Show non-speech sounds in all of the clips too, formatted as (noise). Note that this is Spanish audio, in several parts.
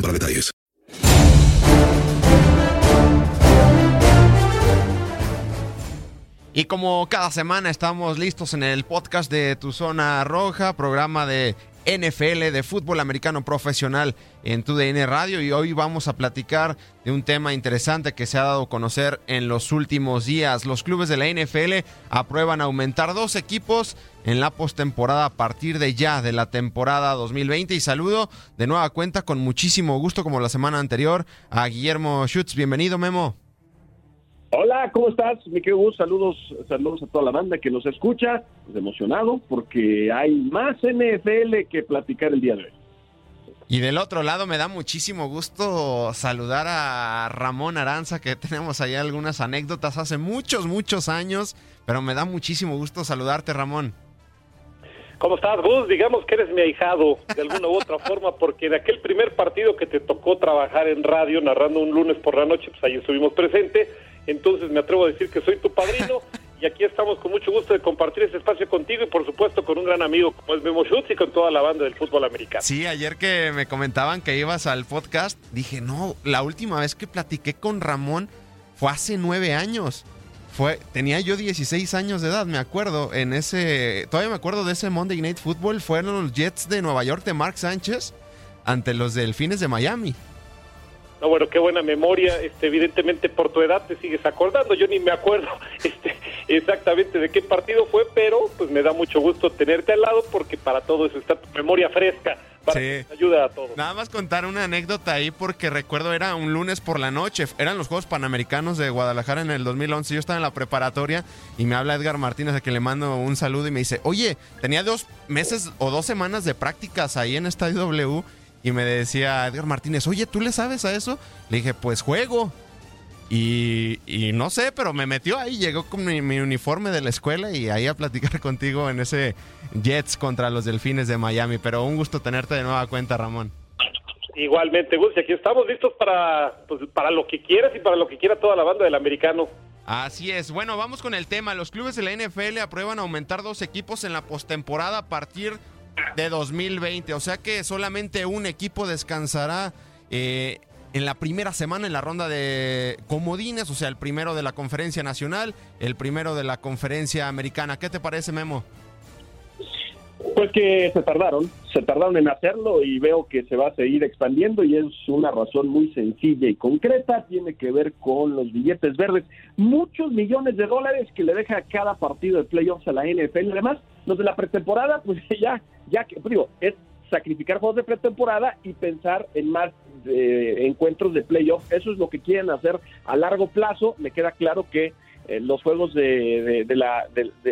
para detalles. Y como cada semana estamos listos en el podcast de Tu Zona Roja, programa de NFL, de fútbol americano profesional en TUDN Radio. Y hoy vamos a platicar de un tema interesante que se ha dado a conocer en los últimos días. Los clubes de la NFL aprueban aumentar dos equipos en la postemporada a partir de ya de la temporada 2020. Y saludo de nueva cuenta con muchísimo gusto, como la semana anterior, a Guillermo Schutz. Bienvenido, Memo. Hola, ¿cómo estás? Me quedo gusto. Saludos, saludos a toda la banda que nos escucha. Pues emocionado porque hay más NFL que platicar el día de hoy. Y del otro lado me da muchísimo gusto saludar a Ramón Aranza, que tenemos allá algunas anécdotas hace muchos, muchos años, pero me da muchísimo gusto saludarte, Ramón. ¿Cómo estás, Gus? Digamos que eres mi ahijado de alguna u otra forma, porque de aquel primer partido que te tocó trabajar en radio, narrando un lunes por la noche, pues ahí estuvimos presentes. Entonces me atrevo a decir que soy tu padrino y aquí estamos con mucho gusto de compartir este espacio contigo y por supuesto con un gran amigo como es Memo Schutz y con toda la banda del fútbol americano. Sí, ayer que me comentaban que ibas al podcast, dije, no, la última vez que platiqué con Ramón fue hace nueve años. Fue, tenía yo 16 años de edad, me acuerdo, en ese, todavía me acuerdo de ese Monday Night Football, fueron los Jets de Nueva York de Mark Sánchez ante los Delfines de Miami. No, bueno, qué buena memoria. Este, evidentemente por tu edad te sigues acordando. Yo ni me acuerdo (laughs) este, exactamente de qué partido fue, pero pues me da mucho gusto tenerte al lado porque para todo eso está tu memoria fresca. Para Sí. que nos ayuda a todos. Nada más contar una anécdota ahí porque recuerdo era un lunes por la noche, eran los Juegos Panamericanos de Guadalajara en el 2011, yo estaba en la preparatoria y me habla Edgar Martínez a quien le mando un saludo y me dice, oye, tenía dos meses o dos semanas de prácticas ahí en Estadio W y me decía Edgar Martínez, oye, ¿tú le sabes a eso? Le dije, pues juego. Y, y no sé, pero me metió ahí, llegó con mi, mi uniforme de la escuela y ahí a platicar (laughs) contigo en ese Jets contra los Delfines de Miami. Pero un gusto tenerte de nueva cuenta, Ramón. Igualmente, Gus, y aquí estamos listos para, pues, para lo que quieras y para lo que quiera toda la banda del americano. Así es. Bueno, vamos con el tema. Los clubes de la NFL aprueban aumentar dos equipos en la postemporada a partir de 2020. O sea que solamente un equipo descansará eh, en la primera semana en la ronda de comodines. O sea, el primero de la conferencia nacional, el primero de la conferencia americana. ¿Qué te parece, Memo? Pues que se tardaron, se tardaron en hacerlo y veo que se va a seguir expandiendo y es una razón muy sencilla y concreta, tiene que ver con los billetes verdes, muchos millones de dólares que le deja cada partido de playoffs a la NFL, además los de la pretemporada, pues (laughs) ya, ya que, digo, es sacrificar juegos de pretemporada y pensar en más eh, encuentros de playoff, eso es lo que quieren hacer a largo plazo, me queda claro que eh, los juegos de, la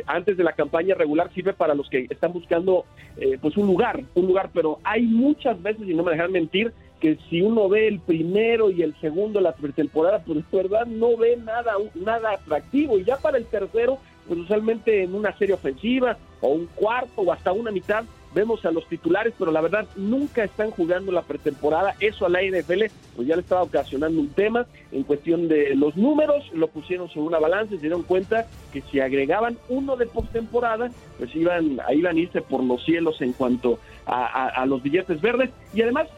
antes de la campaña regular sirve para los que están buscando eh, pues un lugar, un lugar, pero hay muchas veces, y no me dejan mentir, que si uno ve el primero y el segundo la pretemporada, pues de verdad no ve nada, nada atractivo. Y ya para el tercero, pues usualmente en una serie ofensiva o un cuarto o hasta una mitad, vemos a los titulares, pero la verdad nunca están jugando la pretemporada. Eso a la NFL pues ya le estaba ocasionando un tema en cuestión de los números, lo pusieron sobre una balanza y se dieron cuenta que si agregaban uno de postemporada, pues iban, iban a irse por los cielos en cuanto a, a los billetes verdes. Y además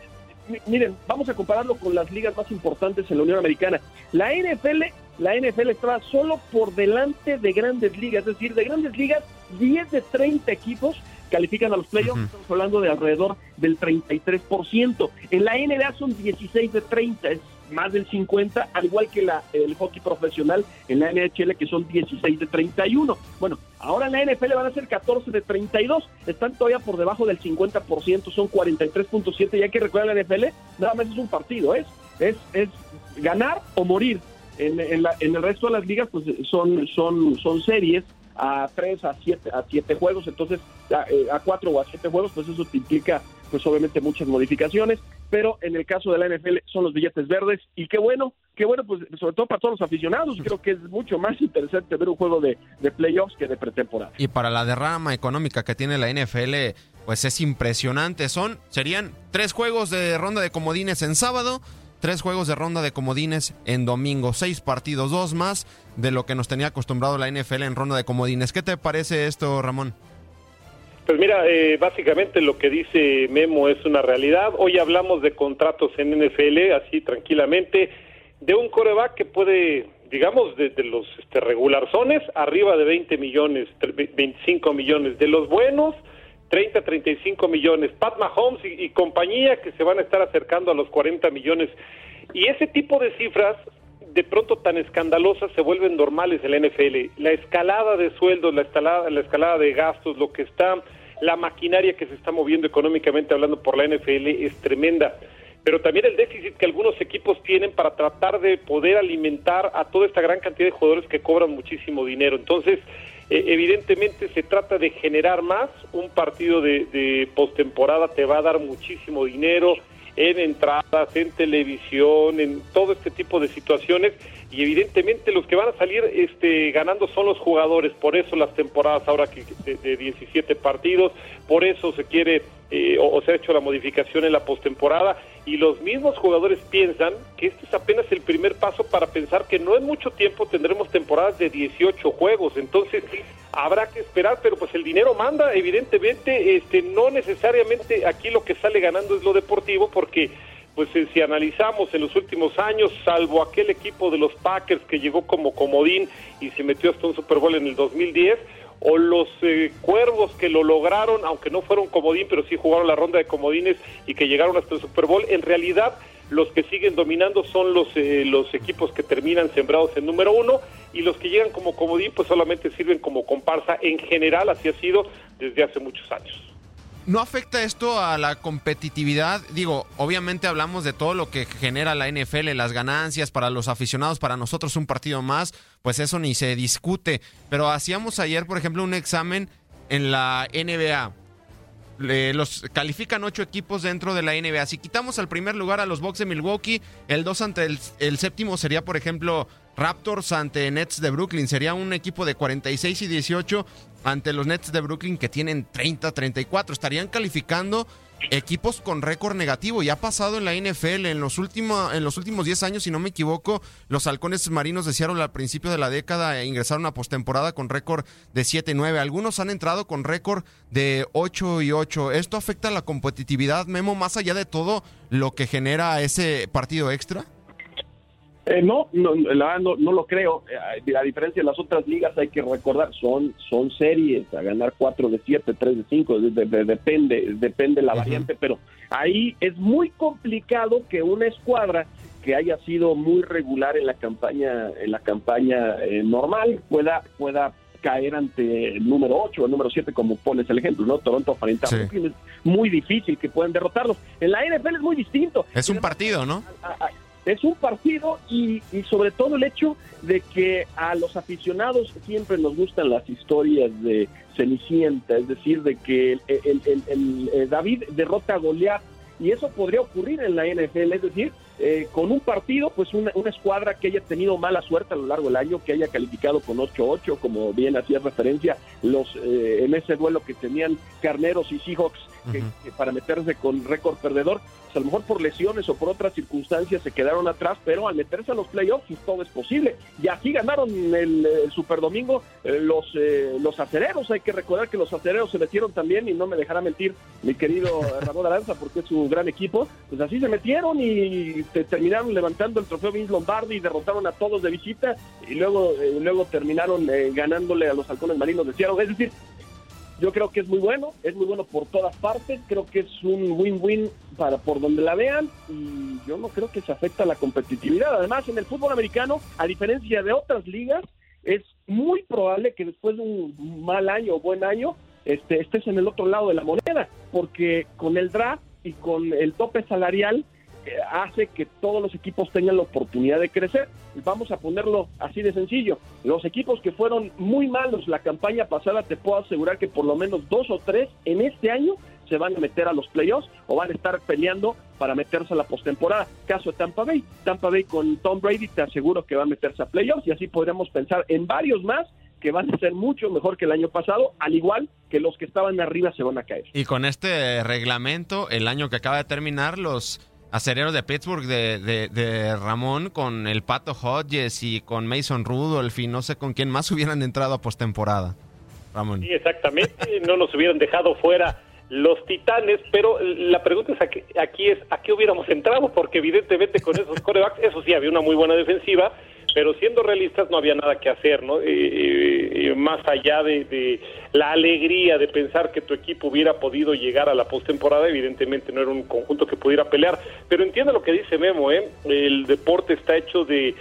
miren, vamos a compararlo con las ligas más importantes en la Unión Americana. La NFL, la NFL estaba solo por delante de grandes ligas, es decir, de grandes ligas, 10 de 30 equipos califican a los playoffs, estamos hablando de alrededor del 33%. En la NBA son 16 de 30, es más del 50, al igual que la, el hockey profesional en la NHL, que son 16 de 31. Bueno, ahora en la NFL van a ser 14 de 32, están todavía por debajo del 50%, son 43.7, ya que recuerda la NFL, nada más es un partido, es, es, es ganar o morir. En, en, la, en el resto de las ligas, pues son, son, son series a 3, a 7, a siete juegos, entonces a, eh, a 4 o a 7 juegos, pues eso te implica pues obviamente muchas modificaciones, pero en el caso de la NFL son los billetes verdes. Y qué bueno, qué bueno, pues sobre todo para todos los aficionados, (laughs) creo que es mucho más interesante ver un juego de, de playoffs que de pretemporada. Y para la derrama económica que tiene la NFL, pues es impresionante, son, serían tres juegos de ronda de comodines en sábado, tres juegos de ronda de comodines en domingo, seis partidos, dos más de lo que nos tenía acostumbrado la NFL en ronda de comodines. ¿Qué te parece esto, Ramón? Pues mira, eh, básicamente lo que dice Memo es una realidad. Hoy hablamos de contratos en NFL, así tranquilamente, de un coreback que puede, digamos, desde los este, regularzones, arriba de 20 millones, 25 millones, de los buenos, 30, 35 millones. Pat Mahomes y, y compañía que se van a estar acercando a los 40 millones. Y ese tipo de cifras de pronto tan escandalosas se vuelven normales en la NFL. La escalada de sueldos, la escalada, la escalada de gastos, lo que está, la maquinaria que se está moviendo económicamente hablando por la NFL es tremenda. Pero también el déficit que algunos equipos tienen para tratar de poder alimentar a toda esta gran cantidad de jugadores que cobran muchísimo dinero. Entonces, eh, evidentemente se trata de generar más. Un partido de, de postemporada te va a dar muchísimo dinero en entradas, en televisión, en todo este tipo de situaciones y evidentemente los que van a salir este, ganando son los jugadores, por eso las temporadas ahora que de, de 17 partidos, por eso se quiere eh, o, o, se ha hecho la modificación en la postemporada y los mismos jugadores piensan que este es apenas el primer paso para pensar que no en mucho tiempo tendremos temporadas de 18 juegos, entonces habrá que esperar, pero pues el dinero manda, evidentemente, este no necesariamente aquí lo que sale ganando es lo deportivo porque pues si analizamos en los últimos años, salvo aquel equipo de los Packers que llegó como comodín y se metió hasta un Super Bowl en el 2010, o los eh, cuervos que lo lograron, aunque no fueron comodín, pero sí jugaron la ronda de comodines y que llegaron hasta el Super Bowl, en realidad los que siguen dominando son los, eh, los equipos que terminan sembrados en número uno y los que llegan como comodín pues solamente sirven como comparsa. En general así ha sido desde hace muchos años. ¿No afecta esto a la competitividad? Digo, obviamente hablamos de todo lo que genera la NFL, las ganancias para los aficionados, para nosotros un partido más, pues eso ni se discute. Pero hacíamos ayer, por ejemplo, un examen en la NBA. Los califican ocho equipos dentro de la NBA. Si quitamos al primer lugar a los Bucks de Milwaukee, el dos ante el, el séptimo sería, por ejemplo, Raptors ante Nets de Brooklyn. Sería un equipo de 46 y 18 ante los Nets de Brooklyn que tienen 30, 34. Estarían calificando equipos con récord negativo. Y ha pasado en la NFL en los, últimos, en los últimos 10 años, si no me equivoco, los halcones marinos de Seattle al principio de la década ingresaron a postemporada con récord de 7 y 9. Algunos han entrado con récord de 8 y 8. ¿Esto afecta a la competitividad, Memo, más allá de todo lo que genera ese partido extra? Eh, no, no, la, no, no, lo creo. Eh, a diferencia de las otras ligas, hay que recordar, son, son series, a ganar 4 de 7, 3 de 5, de, de, depende, depende la variante, pero ahí es muy complicado que una escuadra que haya sido muy regular en la campaña, en la campaña eh, normal pueda, pueda caer ante el número 8 o el número 7, como pones el ejemplo, ¿no? Toronto frente a sí. Brooklyn es muy difícil que puedan derrotarlos. En la NFL es muy distinto. Es un partido, ¿no? A, a, es un partido y, y, sobre todo el hecho de que a los aficionados siempre nos gustan las historias de Cenicienta, es decir, de que el, el, el, eh, David derrota a Goliat y eso podría ocurrir en la NFL, es decir, eh, con un partido, pues una, una, escuadra que haya tenido mala suerte a lo largo del año, que haya calificado con 8-8, como bien hacía referencia los eh, en ese duelo que tenían Carneros y Seahawks que, que para meterse con récord perdedor, pues a lo mejor por lesiones o por otras circunstancias se quedaron atrás, pero al meterse a los playoffs pues todo es posible. Y así ganaron el, el Super Domingo eh, los, eh, los acereros. Hay que recordar que los acereros se metieron también, y no me dejará mentir mi querido (laughs) Ramón Aranza, porque es un gran equipo. Pues así se metieron y te terminaron levantando el trofeo Vince Lombardi y derrotaron a todos de visita y luego, eh, luego terminaron ganándole a los halcones marinos de Seattle. Es decir, yo creo que es muy bueno, es muy bueno por todas partes, creo que es un win-win para por donde la vean y yo no creo que se afecta la competitividad. Además, en el fútbol americano, a diferencia de otras ligas, es muy probable que después de un mal año o buen año este, estés en el otro lado de la moneda, porque con el draft y con el tope salarial hace que todos los equipos tengan la oportunidad de crecer. Vamos a ponerlo así de sencillo. Los equipos que fueron muy malos la campaña pasada, te puedo asegurar que por lo menos dos o tres en este año se van a meter a los playoffs o van a estar peleando para meterse a la postemporada. Caso de Tampa Bay. Tampa Bay con Tom Brady te aseguro que va a meterse a playoffs y así podríamos pensar en varios más que van a ser mucho mejor que el año pasado, al igual que los que estaban arriba se van a caer. Y con este reglamento, el año que acaba de terminar, los acereros de Pittsburgh de, de, de, Ramón con el Pato Hodges y con Mason Rudolph y no sé con quién más hubieran entrado a postemporada. Ramón. Sí, exactamente, no nos hubieran dejado fuera los Titanes, pero la pregunta es aquí, aquí es a qué hubiéramos entrado, porque evidentemente con esos corebacks, eso sí, había una muy buena defensiva, pero siendo realistas no había nada que hacer, ¿no? Eh, más allá de, la alegría de pensar que tu equipo hubiera podido llegar a la postemporada, evidentemente no era un conjunto que pudiera pelear, pero entiendo lo que dice Memo, ¿eh? El deporte está hecho de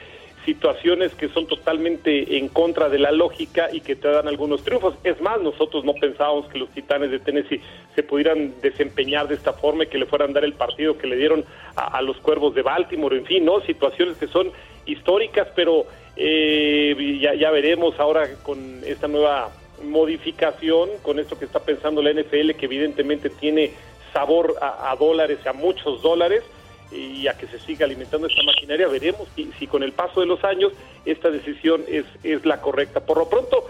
situaciones que son totalmente en contra de la lógica y que te dan algunos triunfos. Es más, nosotros no pensábamos que los Titanes de Tennessee se pudieran desempeñar de esta forma y que le fueran dar el partido que le dieron a, los Cuervos de Baltimore, en fin, ¿no? Situaciones que son históricas, pero eh, ya, ya veremos ahora con esta nueva modificación, con esto que está pensando la NFL, que evidentemente tiene sabor a, a dólares, a muchos dólares, y a que se siga alimentando esta maquinaria, veremos si, con el paso de los años esta decisión es, es la correcta. Por lo pronto,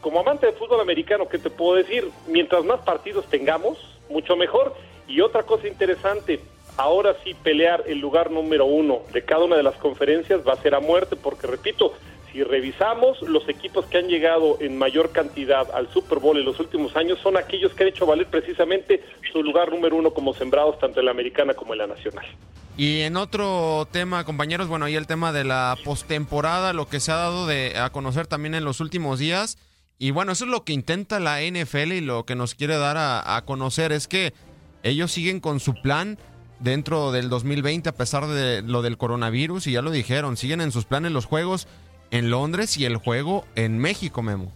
como amante de fútbol americano, ¿qué te puedo decir? Mientras más partidos tengamos, mucho mejor. Y otra cosa interesante, ahora sí pelear el lugar número uno de cada una de las conferencias va a ser a muerte, porque repito, si revisamos los equipos que han llegado en mayor cantidad al Super Bowl en los últimos años son aquellos que han hecho valer precisamente su lugar número uno como sembrados tanto en la americana como en la nacional. Y en otro tema, compañeros, bueno, ahí el tema de la postemporada, lo que se ha dado de a conocer también en los últimos días. Y bueno, eso es lo que intenta la NFL y lo que nos quiere dar a, a conocer es que ellos siguen con su plan dentro del 2020 a pesar de lo del coronavirus y ya lo dijeron, siguen en sus planes los juegos en Londres y el juego en México, Memo.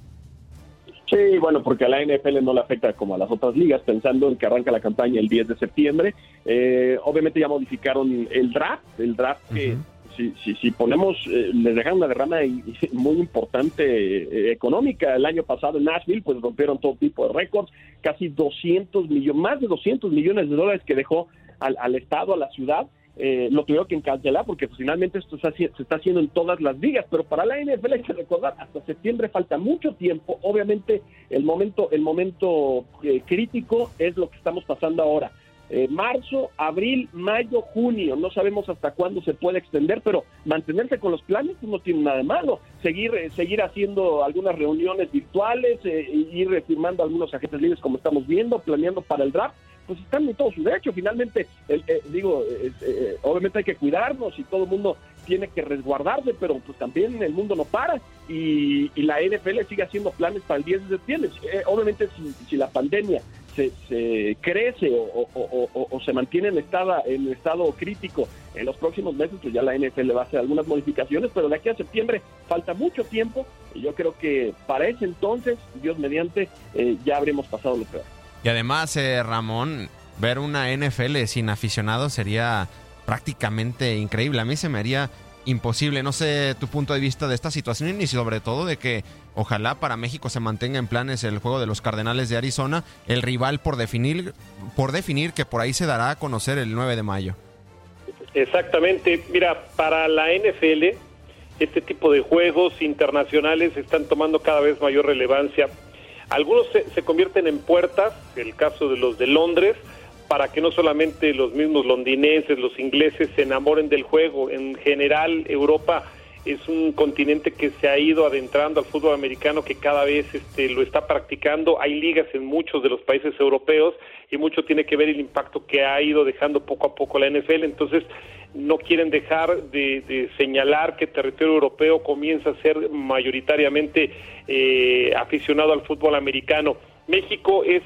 Sí, bueno, porque a la NFL no le afecta como a las otras ligas, pensando en que arranca la campaña el 10 de septiembre. Eh, obviamente ya modificaron el draft, el draft que uh -huh. si, si, si, ponemos, eh, les dejaron una derrama (laughs) muy importante eh, económica. El año pasado en Nashville, pues rompieron todo tipo de récords, casi 200 millones, más de 200 millones de dólares que dejó al, al Estado, a la ciudad. Eh, lo tuvieron que cancelar porque finalmente esto se, está haciendo en todas las ligas, pero para la NFL hay que recordar, hasta septiembre falta mucho tiempo, obviamente el momento, el momento eh, crítico es lo que estamos pasando ahora. Eh, marzo, abril, mayo, junio, no sabemos hasta cuándo se puede extender, pero mantenerse con los planes no tiene nada de malo. Seguir, eh, seguir haciendo algunas reuniones virtuales, eh, ir firmando algunos agentes libres como estamos viendo, planeando para el draft, pues están en todo su derecho. Finalmente, el, eh, digo, eh, eh, obviamente hay que cuidarnos y todo el mundo tiene que resguardarse, pero pues también el mundo no para y, la NFL sigue haciendo planes para el 10 de septiembre. Eh, obviamente, si, la pandemia se, se crece o, se mantiene en estado, en estado crítico en los próximos meses, pues ya la NFL va a hacer algunas modificaciones, pero de aquí a septiembre falta mucho tiempo y yo creo que para ese entonces, Dios mediante, ya habremos pasado lo peor. Y además, eh, Ramón, ver una NFL sin aficionados sería prácticamente increíble. A mí se me haría imposible. No sé tu punto de vista de esta situación y sobre todo de que ojalá para México se mantenga en planes el juego de los Cardenales de Arizona, el rival por definir, por definir que por ahí se dará a conocer el 9 de mayo. Exactamente. Mira, para la NFL, este tipo de juegos internacionales están tomando cada vez mayor relevancia. Algunos se, se convierten en puertas, el caso de los de Londres, para que no solamente los mismos londinenses, los ingleses se enamoren del juego. En general, Europa es un continente que se ha ido adentrando al fútbol americano, que cada vez este, lo está practicando. Hay ligas en muchos de los países europeos y mucho tiene que ver el impacto que ha ido dejando poco a poco la NFL. Entonces, no quieren dejar de, de señalar que territorio europeo comienza a ser mayoritariamente eh, aficionado al fútbol americano. México es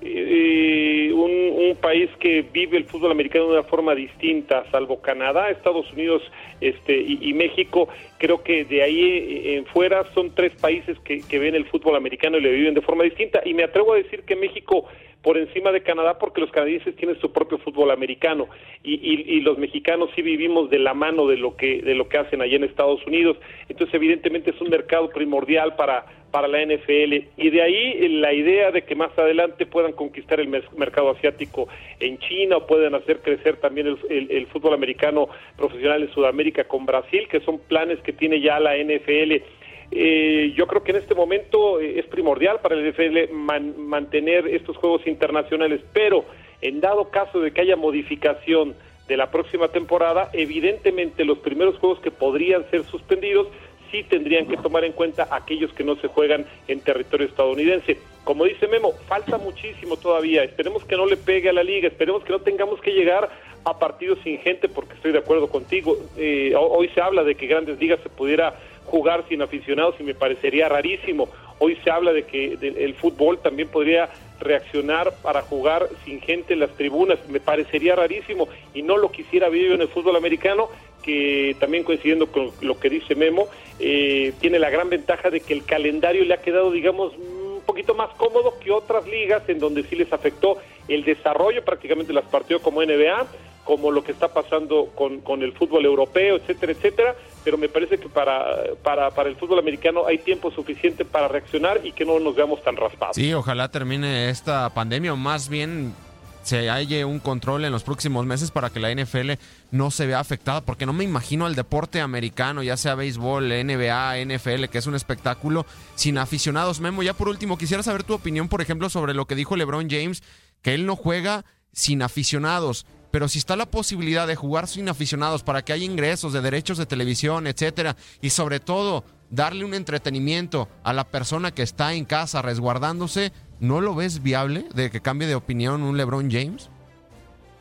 eh, un, país que vive el fútbol americano de una forma distinta, salvo Canadá, Estados Unidos este, y, y México. Creo que de ahí eh, en fuera son tres países que, que ven el fútbol americano y lo viven de forma distinta. Y me atrevo a decir que México por encima de Canadá porque los canadienses tienen su propio fútbol americano. Y, y, los mexicanos sí vivimos de la mano de lo que de lo que hacen allá en Estados Unidos. Entonces evidentemente es un mercado primordial para para la NFL y de ahí la idea de que más adelante puedan conquistar el mercado asiático en China o puedan hacer crecer también el, el fútbol americano profesional en Sudamérica con Brasil que son planes que tiene ya la NFL eh, yo creo que en este momento eh, es primordial para el NFL man, mantener estos juegos internacionales, pero en dado caso de que haya modificación de la próxima temporada, evidentemente los primeros juegos que podrían ser suspendidos sí tendrían que tomar en cuenta aquellos que no se juegan en territorio estadounidense. Como dice Memo, falta muchísimo todavía. Esperemos que no le pegue a la liga, esperemos que no tengamos que llegar a partidos sin gente, porque estoy de acuerdo contigo. Eh, hoy se habla de que Grandes Ligas se pudiera jugar sin aficionados y me parecería rarísimo. Hoy se habla de que el fútbol también podría reaccionar para jugar sin gente en las tribunas, me parecería rarísimo y no lo quisiera ver en el fútbol americano, que también coincidiendo con lo que dice Memo, eh, tiene la gran ventaja de que el calendario le ha quedado, digamos, un poquito más cómodo que otras ligas en donde sí les afectó el desarrollo prácticamente las partidos como NBA, como lo que está pasando con el fútbol europeo, etcétera, etcétera, pero me parece que para, para, para el fútbol americano hay tiempo suficiente para reaccionar y que no nos veamos tan raspados. Sí, ojalá termine esta pandemia o más bien se halle un control en los próximos meses para que la NFL no se vea afectada, porque no me imagino al deporte americano, ya sea béisbol, NBA, NFL, que es un espectáculo sin aficionados. Memo, ya por último, quisiera saber tu opinión, por ejemplo, sobre lo que dijo LeBron James, que él no juega sin aficionados pero si está la posibilidad de jugar sin aficionados para que haya ingresos de derechos de televisión, etcétera, y sobre todo darle un entretenimiento a la persona que está en casa resguardándose, ¿no lo ves viable de que cambie de opinión un LeBron James?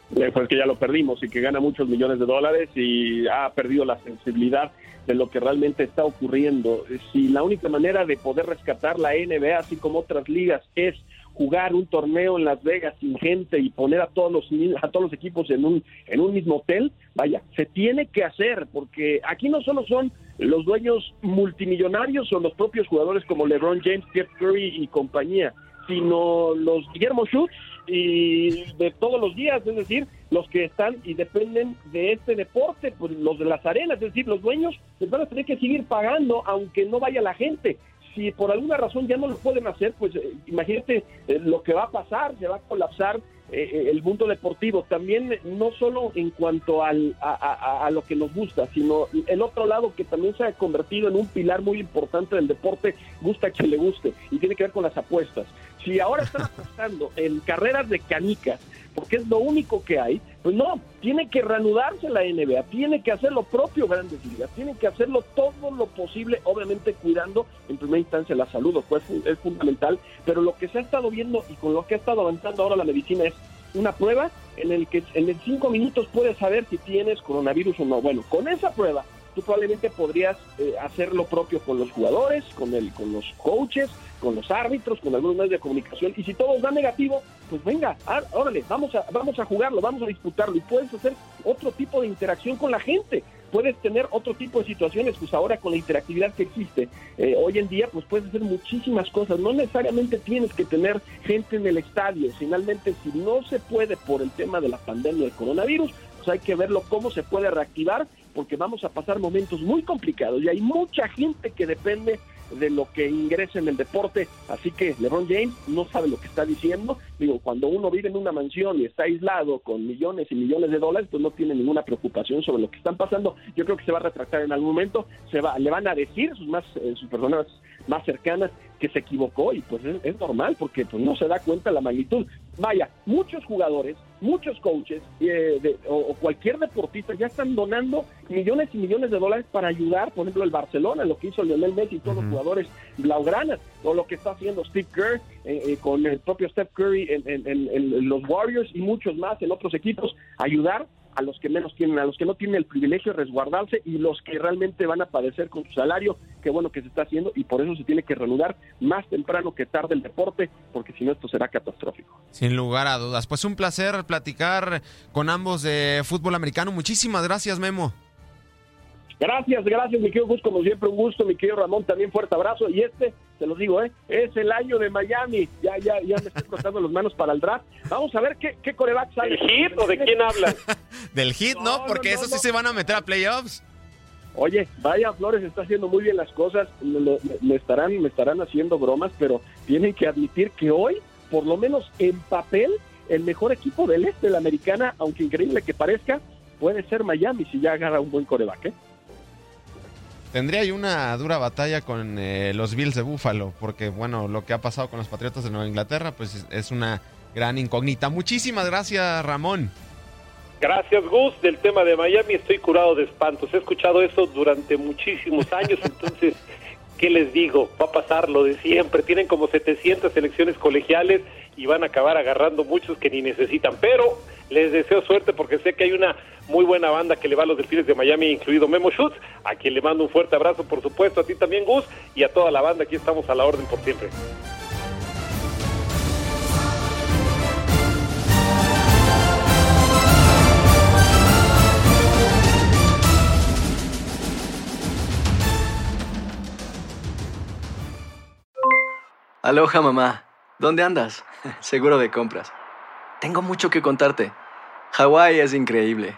Pues que ya lo perdimos y que gana muchos millones de dólares y ha perdido la sensibilidad de lo que realmente está ocurriendo. Si la única manera de poder rescatar la NBA, así como otras ligas, es jugar un torneo en Las Vegas sin gente y poner a todos los (laughs) a todos los equipos en un en un mismo hotel, vaya, se tiene que hacer porque aquí no solo son los dueños multimillonarios o los propios jugadores como LeBron James, Steph Curry y compañía, sino los Guillermo Schutz y de todos los días, es decir, los que están y dependen de este deporte, pues los de las arenas, es decir, los dueños les van a tener que seguir pagando aunque no vaya la gente si por alguna razón ya no lo pueden hacer, pues eh, imagínate eh, lo que va a pasar, se va a colapsar eh, el mundo deportivo. También no solo en cuanto al, a, a, a, lo que nos gusta, sino el otro lado que también se ha convertido en un pilar muy importante del deporte, gusta que le guste, y tiene que ver con las apuestas. Si ahora están apostando en carreras de canicas, porque es lo único que hay, pues no, tiene que reanudarse la NBA, tiene que hacer lo propio Grandes Ligas, tiene que hacerlo todo lo posible, obviamente cuidando en primera instancia la salud, pues es fundamental, pero lo que se ha estado viendo y con lo que ha estado avanzando ahora la medicina es una prueba en el que en cinco minutos puedes saber si tienes coronavirus o no. Bueno, con esa prueba tú probablemente podrías eh, hacer lo propio con los jugadores, con el, con los coaches, con los árbitros, con algunos medios de comunicación, y si todos dan negativo, pues venga, ah, órale, vamos a, vamos a jugarlo, vamos a disputarlo, y puedes hacer otro tipo de interacción con la gente, puedes tener otro tipo de situaciones, pues ahora con la interactividad que existe, eh, hoy en día, pues puedes hacer muchísimas cosas, no necesariamente tienes que tener gente en el estadio, finalmente si no se puede por el tema de la pandemia del coronavirus, pues hay que verlo cómo se puede reactivar, porque vamos a pasar momentos muy complicados y hay mucha gente que depende de lo que ingresa en el deporte, así que LeBron James no sabe lo que está diciendo. Digo, cuando uno vive en una mansión y está aislado con millones y millones de dólares, pues no tiene ninguna preocupación sobre lo que están pasando. Yo creo que se va a retractar en algún momento, se va, le van a decir sus más, eh, sus personas más cercanas que se equivocó y pues es, es normal porque pues no se da cuenta la magnitud. Vaya, muchos jugadores, muchos coaches eh, de, o, o, cualquier deportista ya están donando millones y millones de dólares para ayudar, por ejemplo, el Barcelona, lo que hizo Lionel Messi y todos uh -huh. los jugadores blaugranas, o lo que está haciendo Steve Kerr eh, eh, con el propio Steph Curry en, en, en, en, los Warriors y muchos más en otros equipos, ayudar a los que menos tienen, a los que no tienen el privilegio de resguardarse y los que realmente van a padecer con su salario, qué bueno que se está haciendo y por eso se tiene que reanudar más temprano que tarde el deporte, porque si no esto será catastrófico. Sin lugar a dudas. Pues un placer platicar con ambos de fútbol americano. Muchísimas gracias, Memo. Gracias, gracias, mi querido Gus, como siempre un gusto, mi querido Ramón, también fuerte abrazo. Y este, te lo digo, ¿eh? es el año de Miami. Ya, ya, ya me estoy cortando las manos para el draft. Vamos a ver qué, qué coreback sale. ¿Del hit o de quién hablan? (laughs) Del hit, ¿no? no Porque no, no, esos sí se van a meter a playoffs. Oye, vaya Flores está haciendo muy bien las cosas, me, me, me, estarán, me estarán haciendo bromas, pero tienen que admitir que hoy, por lo menos en papel, el mejor equipo del este de la americana, aunque increíble que parezca, puede ser Miami si ya agarra un buen coreback, ¿eh? Tendría ahí una dura batalla con eh, los Bills de Buffalo, porque bueno, lo que ha pasado con los Patriotas de Nueva Inglaterra, pues es, una gran incógnita. Muchísimas gracias, Ramón. Gracias, Gus. Del tema de Miami estoy curado de espantos. He escuchado eso durante muchísimos años, (laughs) entonces, ¿qué les digo? Va a pasar lo de siempre. Tienen como 700 elecciones colegiales y van a acabar agarrando muchos que ni necesitan. Pero les deseo suerte porque sé que hay una muy buena banda que le va a los Delfines de Miami, incluido Memo Schutz, a quien le mando un fuerte abrazo, por supuesto, a ti también, Gus, y a toda la banda. Aquí estamos a la orden por siempre. Aloha, mamá. ¿Dónde andas? (laughs) Seguro de compras. Tengo mucho que contarte. Hawái es increíble.